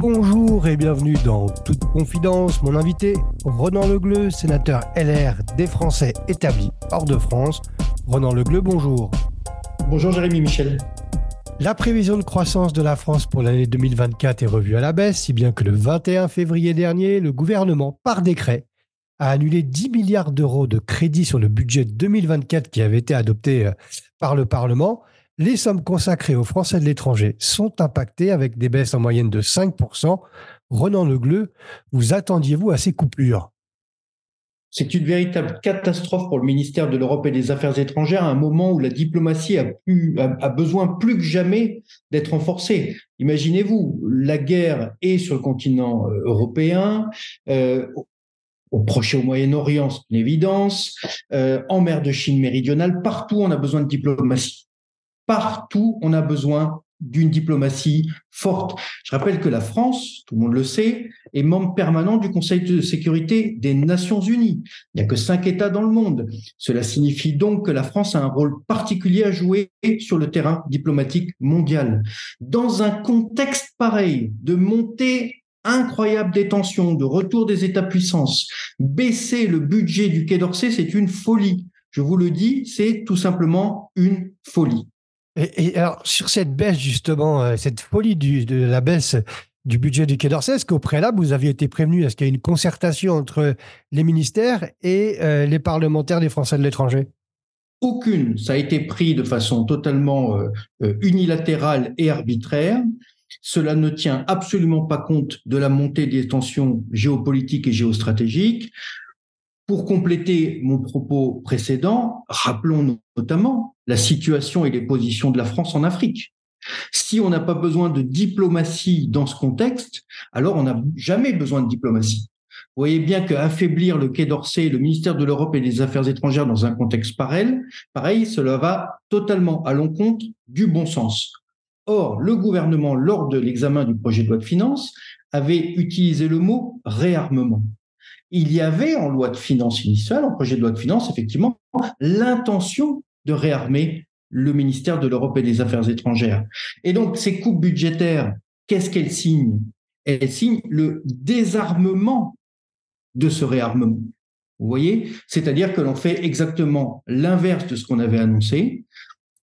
Bonjour et bienvenue dans Toute Confidence. Mon invité, Renan Legleux, sénateur LR des Français établis hors de France. Renan Legleux, bonjour. Bonjour Jérémy Michel. La prévision de croissance de la France pour l'année 2024 est revue à la baisse, si bien que le 21 février dernier, le gouvernement, par décret, a annulé 10 milliards d'euros de crédits sur le budget 2024 qui avait été adopté euh, par le Parlement les sommes consacrées aux Français de l'étranger sont impactées avec des baisses en moyenne de 5%. Renan Legleux, vous attendiez-vous à ces coupures? C'est une véritable catastrophe pour le ministère de l'Europe et des Affaires étrangères à un moment où la diplomatie a, besoin plus que jamais d'être renforcée. Imaginez-vous, la guerre est sur le continent euh, européen, euh, au Proche et au Moyen-Orient, c'est une évidence, euh, en mer de Chine méridionale, partout on a besoin de diplomatie. Partout, on a besoin d'une diplomatie forte. Je rappelle que la France, tout le monde le sait, est membre permanent du Conseil de sécurité des Nations Unies. Il n'y a que cinq États dans le monde. Cela signifie donc que la France a un rôle particulier à jouer sur le terrain diplomatique mondial. Dans un contexte pareil de montée incroyable des tensions, de retour des États-puissances, baisser le budget du Quai d'Orsay, c'est une folie. Je vous le dis, c'est tout simplement une folie. Et, alors, sur cette baisse, justement, euh, cette folie de la baisse du budget du Quai d'Orsay, est-ce qu'au préalable, vous aviez été prévenu? Est-ce qu'il y a une concertation entre les ministères et euh, les parlementaires des Français de l'étranger? Aucune. Ça a été pris de façon totalement euh, unilatérale et arbitraire. Cela ne tient absolument pas compte de la montée des tensions géopolitiques et géostratégiques. Pour compléter mon propos précédent, rappelons notamment la situation et les positions de la France en Afrique. Si on n'a pas besoin de diplomatie dans ce contexte, alors on n'a jamais besoin de diplomatie. Vous voyez bien qu'affaiblir le Quai d'Orsay, le ministère de l'Europe et des Affaires étrangères dans un contexte pareil, pareil, cela va totalement à l'encontre du bon sens. Or, le gouvernement, lors de l'examen du projet de loi de finances, avait utilisé le mot réarmement il y avait en loi de finances initiale, en projet de loi de finances, effectivement, l'intention de réarmer le ministère de l'Europe et des Affaires étrangères. Et donc, ces coupes budgétaires, qu'est-ce qu'elles signent? Elles signent le désarmement de ce réarmement. Vous voyez? C'est-à-dire que l'on fait exactement l'inverse de ce qu'on avait annoncé.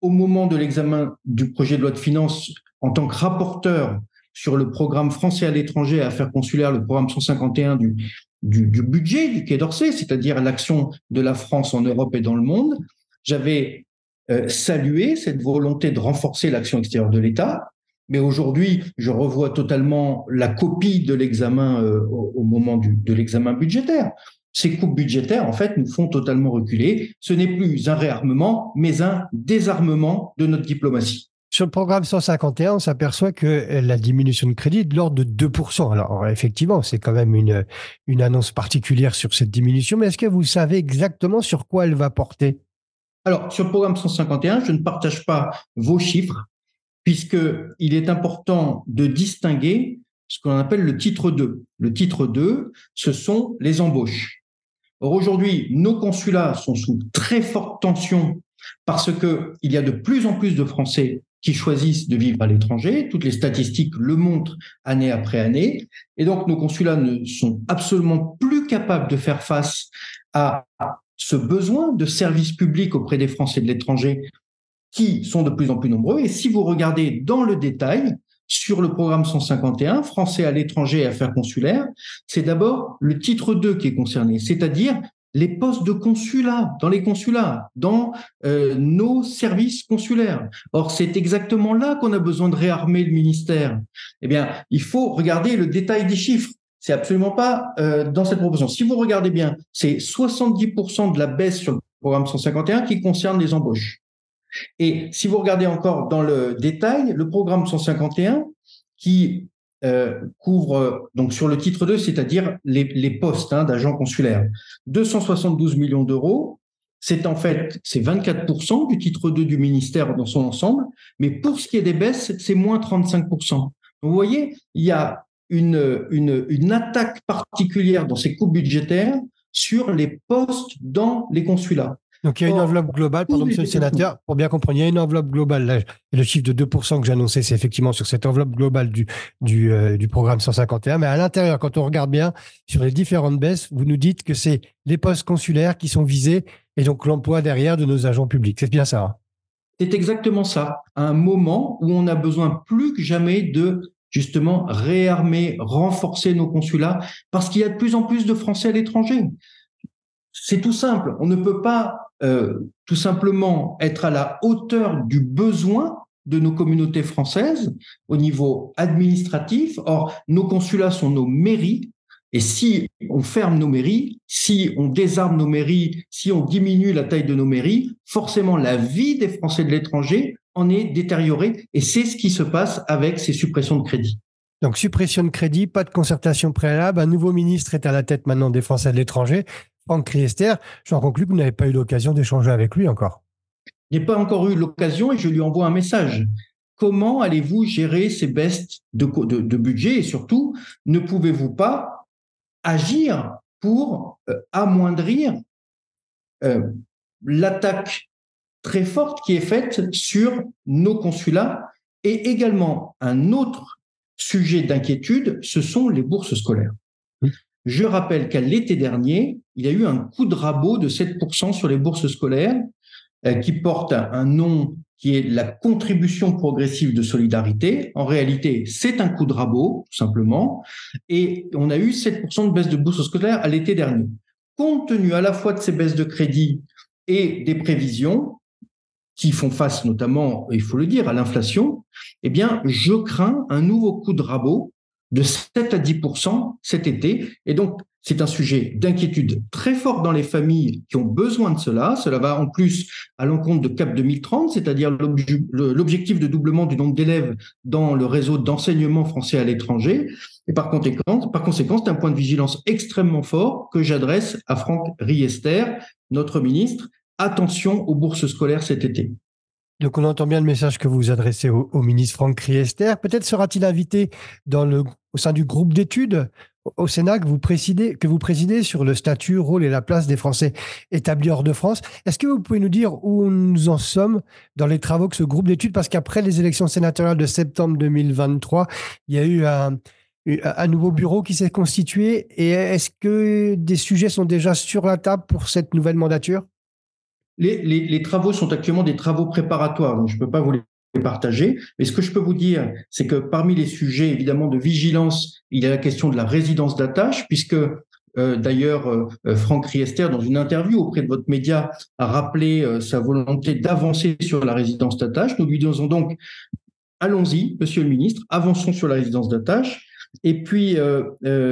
Au moment de l'examen du projet de loi de finances, en tant que rapporteur sur le programme français à l'étranger à affaires consulaires, le programme 151 du, du, budget du Quai d'Orsay, c'est-à-dire l'action de la France en Europe et dans le monde. J'avais euh, salué cette volonté de renforcer l'action extérieure de l'État, mais aujourd'hui, je revois totalement la copie de l'examen euh, au, moment de l'examen budgétaire. Ces coupes budgétaires, en fait, nous font totalement reculer. Ce n'est plus un réarmement, mais un désarmement de notre diplomatie. Sur le programme 151, on s'aperçoit que la diminution de crédit est de l'ordre de 2%. Alors, effectivement, c'est quand même une, une annonce particulière sur cette diminution, mais est-ce que vous savez exactement sur quoi elle va porter? Alors, sur le programme 151, je ne partage pas vos chiffres, puisqu'il est important de distinguer ce qu'on appelle le titre 2. Le titre 2, ce sont les embauches. Or, aujourd'hui, nos consulats sont sous très forte tension parce qu'il y a de plus en plus de Français qui choisissent de vivre à l'étranger. Toutes les statistiques le montrent année après année. Et donc, nos consulats ne sont absolument plus capables de faire face à ce besoin de services publics auprès des Français de l'étranger qui sont de plus en plus nombreux. Et si vous regardez dans le détail, sur le programme 151, Français à l'étranger et affaires consulaires, c'est d'abord le titre 2 qui est concerné, c'est-à-dire les postes de consulat, dans les consulats, dans euh, nos services consulaires. Or, c'est exactement là qu'on a besoin de réarmer le ministère. Eh bien, il faut regarder le détail des chiffres. C'est absolument pas euh, dans cette proposition. Si vous regardez bien, c'est 70% de la baisse sur le programme 151 qui concerne les embauches. Et si vous regardez encore dans le détail, le programme 151 qui euh, couvre donc sur le titre 2, c'est-à-dire les, postes hein, d'agents consulaires. 272 millions d'euros, c'est en fait c'est 24% du titre 2 du ministère dans son ensemble, mais pour ce qui est des baisses, c'est moins 35%. Vous voyez, il y a une attaque particulière dans ces coupes budgétaires sur les postes dans les consulats. Donc il y a une enveloppe globale, pardon, monsieur le sénateur, pour bien comprendre, il y a une enveloppe globale. et le chiffre de 2% que j'ai annoncé, c'est effectivement sur cette enveloppe globale du, du, euh, du programme 151. Mais à l'intérieur, quand on regarde bien sur les différentes baisses, vous nous dites que c'est les postes consulaires qui sont visés et donc l'emploi derrière de nos agents publics. C'est bien ça hein? C'est exactement ça. À un moment où on a besoin plus que jamais de justement réarmer, renforcer nos consulats, parce qu'il y a de plus en plus de Français à l'étranger. C'est tout simple. On ne peut pas euh, tout simplement être à la hauteur du besoin de nos communautés françaises au niveau administratif. Or, nos consulats sont nos mairies. Et si on ferme nos mairies, si on désarme nos mairies, si on diminue la taille de nos mairies, forcément la vie des Français de l'étranger en est détériorée. Et c'est ce qui se passe avec ces suppressions de crédit. Donc suppression de crédit, pas de concertation préalable. Un nouveau ministre est à la tête maintenant des Français de l'étranger. Franck Criester, j'en conclus que vous n'avez pas eu l'occasion d'échanger avec lui encore. Je n'ai pas encore eu l'occasion et je lui envoie un message. Comment allez-vous gérer ces baisses de, budget et surtout, ne pouvez-vous pas agir pour euh, amoindrir euh, l'attaque très forte qui est faite sur nos consulats? Et également un autre sujet d'inquiétude, ce sont les bourses scolaires. Je rappelle qu'à l'été dernier, il y a eu un coup de rabot de 7% sur les bourses scolaires euh, qui porte un nom qui est la contribution progressive de solidarité. En réalité, c'est un coup de rabot, tout simplement. Et on a eu 7% de baisse de bourses scolaires à l'été dernier. Compte tenu à la fois de ces baisses de crédit et des prévisions, qui font face notamment, il faut le dire, à l'inflation, eh bien, je crains un nouveau coup de rabot de 7 à 10% cet été. Et donc, c'est un sujet d'inquiétude très fort dans les familles qui ont besoin de cela. Cela va en plus à l'encontre de CAP 2030, c'est-à-dire l'objectif de doublement du nombre d'élèves dans le réseau d'enseignement français à l'étranger. Et par conséquent, par conséquent, c'est un point de vigilance extrêmement fort que j'adresse à Franck Riester, notre ministre. Attention aux bourses scolaires cet été. Donc on entend bien le message que vous adressez au, ministre Franck Riester. Peut-être sera-t-il invité au sein du groupe d'études au Sénat que vous, présidez, que vous présidez sur le statut, rôle et la place des Français établis hors de France. Est-ce que vous pouvez nous dire où nous en sommes dans les travaux que ce groupe d'études Parce qu'après les élections sénatoriales de septembre 2023, il y a eu un nouveau bureau qui s'est constitué. Et est-ce que des sujets sont déjà sur la table pour cette nouvelle mandature? Les, travaux sont actuellement des travaux préparatoires, donc je ne peux pas vous les partager. Mais ce que je peux vous dire, c'est que parmi les sujets évidemment de vigilance, il y a la question de la résidence d'attache, puisque euh, d'ailleurs euh, Franck Riester, dans une interview auprès de votre média, a rappelé euh, sa volonté d'avancer sur la résidence d'attache. Nous lui disons donc, allons-y, Monsieur le Ministre, avançons sur la résidence d'attache. Et puis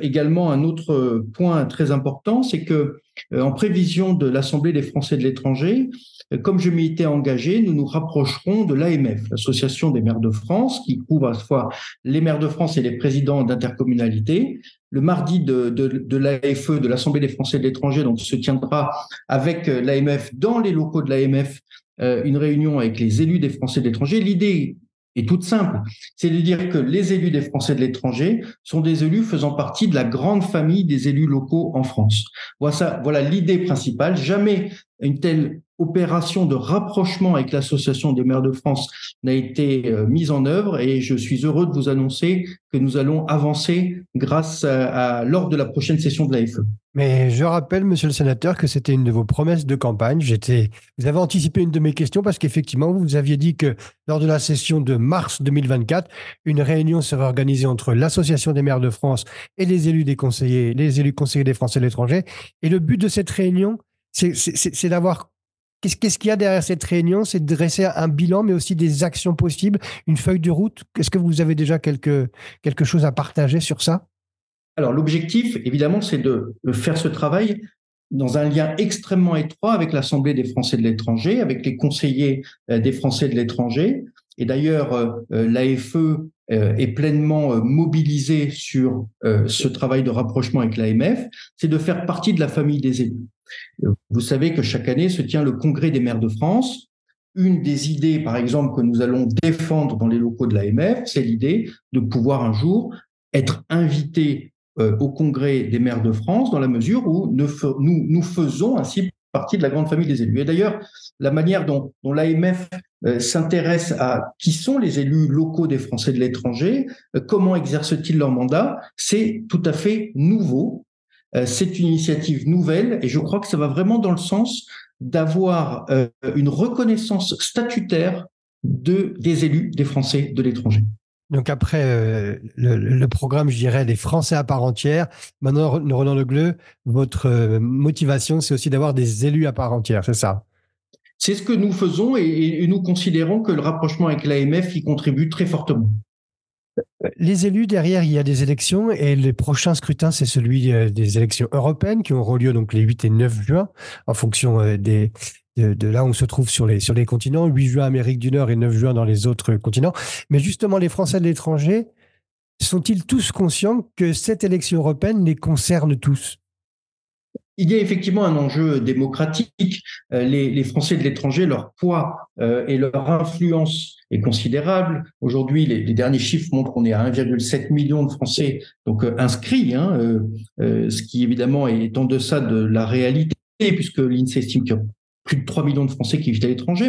également un autre point très important, c'est que euh, en prévision de l'Assemblée des Français de l'étranger, euh, comme je m'y étais engagé, nous nous rapprocherons de l'AMF, l'Association des maires de France, qui couvre à la fois les maires de France et les présidents d'intercommunalité. Le mardi de, de, l'AFE, de l'Assemblée des Français de l'étranger, donc se tiendra avec euh, l'AMF dans les locaux de l'AMF une réunion avec les élus des Français de l'étranger. L'idée est toute simple. C'est de dire que les élus des Français de l'étranger sont des élus faisant partie de la grande famille des élus locaux en France. Voilà, voilà l'idée principale. Jamais une telle opération de rapprochement avec l'Association des maires de France n'a été euh, mise en œuvre et je suis heureux de vous annoncer que nous allons avancer grâce à, lors de la prochaine session de l'AFE. Mais je rappelle, monsieur le sénateur, que c'était une de vos promesses de campagne. J'étais, vous avez anticipé une de mes questions parce qu'effectivement, vous aviez dit que lors de la session de mars 2024, une réunion serait organisée entre l'Association des maires de France et les élus des conseillers, les élus conseillers des Français de l'étranger. Et le but de cette réunion, c'est d'avoir Qu'est-ce qu'il y a derrière cette réunion? C'est de dresser un bilan, mais aussi des actions possibles, une feuille de route. Est-ce que vous avez déjà quelque, quelque chose à partager sur ça? Alors, l'objectif, évidemment, c'est de faire ce travail dans un lien extrêmement étroit avec l'Assemblée des Français de l'étranger, avec les conseillers euh, des Français de l'étranger. Et d'ailleurs, euh, euh, l'AFE est pleinement mobilisé sur ce travail de rapprochement avec l'AMF, c'est de faire partie de la famille des élus. Vous savez que chaque année se tient le Congrès des maires de France. Une des idées, par exemple, que nous allons défendre dans les locaux de l'AMF, c'est l'idée de pouvoir un jour être invité euh, au Congrès des maires de France dans la mesure où nous, faisons ainsi partie de la grande famille des élus. Et d'ailleurs, la manière dont, l'AMF euh, s'intéresse à qui sont les élus locaux des Français de l'étranger, euh, comment exercent-ils leur mandat, c'est tout à fait nouveau. Euh, c'est une initiative nouvelle et je crois que ça va vraiment dans le sens d'avoir une reconnaissance statutaire de, des élus des Français de l'étranger. Donc après euh, le, programme, je dirais, des Français à part entière, maintenant, Roland Le Gleu, votre euh, motivation, c'est aussi d'avoir des élus à part entière, c'est ça? C'est ce que nous faisons et, nous considérons que le rapprochement avec l'AMF y contribue très fortement. Les élus, derrière, il y a des élections et le prochain scrutin, c'est celui euh, des élections européennes qui auront lieu donc les 8 et 9 juin en fonction des, de, là où on se trouve sur les, continents, 8 juin Amérique du Nord et 9 juin dans les autres continents. Mais justement, les Français de l'étranger, sont-ils tous conscients que cette élection européenne les concerne tous? Il y a effectivement un enjeu démocratique. Euh, les, Français de l'étranger, leur poids euh, et leur influence est considérable. Aujourd'hui, les, derniers chiffres montrent qu'on est à 1,7 million de Français donc euh, inscrits, hein, ce qui évidemment est en deçà de la réalité puisque l'INSEE estime qu'il y a plus de 3 millions de Français qui vivent à l'étranger,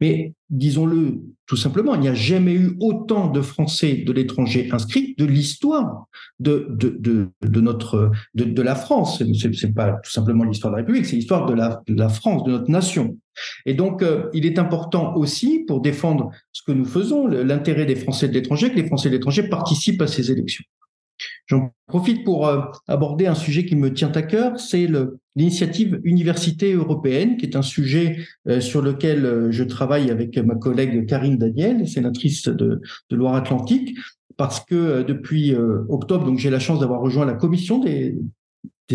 mais, disons-le tout simplement, il n'y a jamais eu autant de Français de l'étranger inscrits de l'histoire de, la France. C'est pas tout simplement l'histoire de la République, c'est l'histoire de la, de la France, de notre nation. Et donc, euh, il est important aussi, pour défendre ce que nous faisons, l'intérêt des Français de l'étranger, que les Français de l'étranger participent à ces élections. J'en profite pour euh, aborder un sujet qui me tient à cœur, c'est l'initiative Université européenne, qui est un sujet euh, sur lequel euh, je travaille avec ma collègue Karine Daniel, sénatrice de, Loire-Atlantique, parce que depuis octobre, donc j'ai la chance d'avoir rejoint la commission des,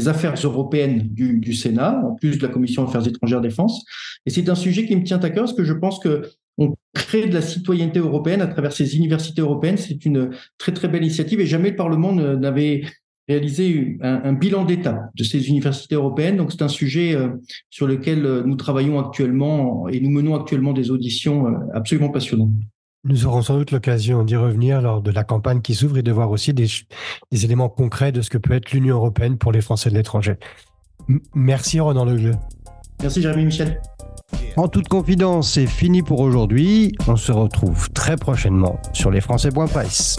affaires européennes du, du, Sénat, en plus de la commission affaires étrangères défense. Et c'est un sujet qui me tient à cœur parce que je pense que on crée de la citoyenneté européenne à travers ces universités européennes. C'est une très très belle initiative et jamais le Parlement n'avait réalisé un, bilan d'étape de ces universités européennes. Donc c'est un sujet euh, sur lequel euh, nous travaillons actuellement et nous menons actuellement des auditions euh, absolument passionnantes. Nous aurons sans doute l'occasion d'y revenir lors de la campagne qui s'ouvre et de voir aussi des, des éléments concrets de ce que peut être l'Union européenne pour les Français de l'étranger. Merci Ronan Legleux. Merci Jérémy Michel. En toute confidence, c'est fini pour aujourd'hui. On se retrouve très prochainement sur lesfrançais.press.